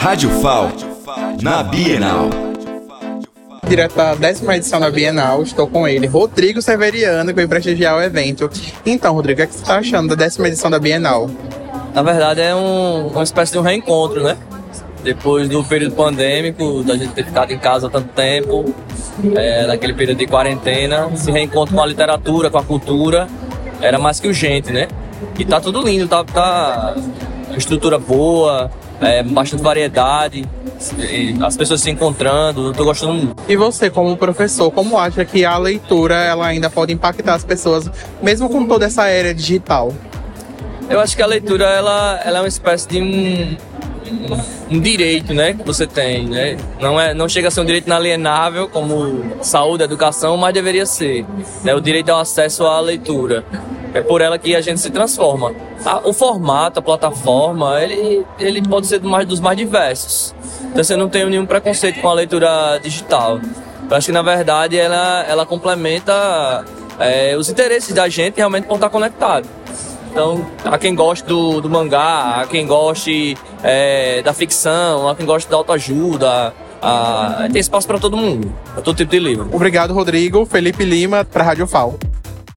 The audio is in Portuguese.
Rádio FAO, na Bienal. Direto da décima edição da Bienal, estou com ele, Rodrigo Severiano, que veio prestigiar o evento. Então, Rodrigo, o que você está achando da décima edição da Bienal? Na verdade, é um, uma espécie de um reencontro, né? Depois do período pandêmico, da gente ter ficado em casa há tanto tempo, é, naquele período de quarentena, se reencontro com a literatura, com a cultura, era mais que urgente, né? E tá tudo lindo, tá, tá estrutura boa, é, bastante variedade, as pessoas se encontrando, eu tô gostando muito. E você, como professor, como acha que a leitura ela ainda pode impactar as pessoas, mesmo com toda essa era digital? Eu acho que a leitura ela, ela é uma espécie de um, um direito, né, que você tem, né? Não é, não chega a ser um direito inalienável como saúde, educação, mas deveria ser. Né? O direito ao acesso à leitura. É por ela que a gente se transforma. o formato, a plataforma, ele, ele pode ser do mais, dos mais diversos. Então você não tem nenhum preconceito com a leitura digital. Eu acho que na verdade ela, ela complementa é, os interesses da gente realmente por estar conectado. Então, a quem gosta do, do mangá, a quem goste é, da ficção, a quem gosta da autoajuda, a, tem espaço para todo mundo, para todo tipo de livro. Obrigado, Rodrigo. Felipe Lima, para Rádio FAO.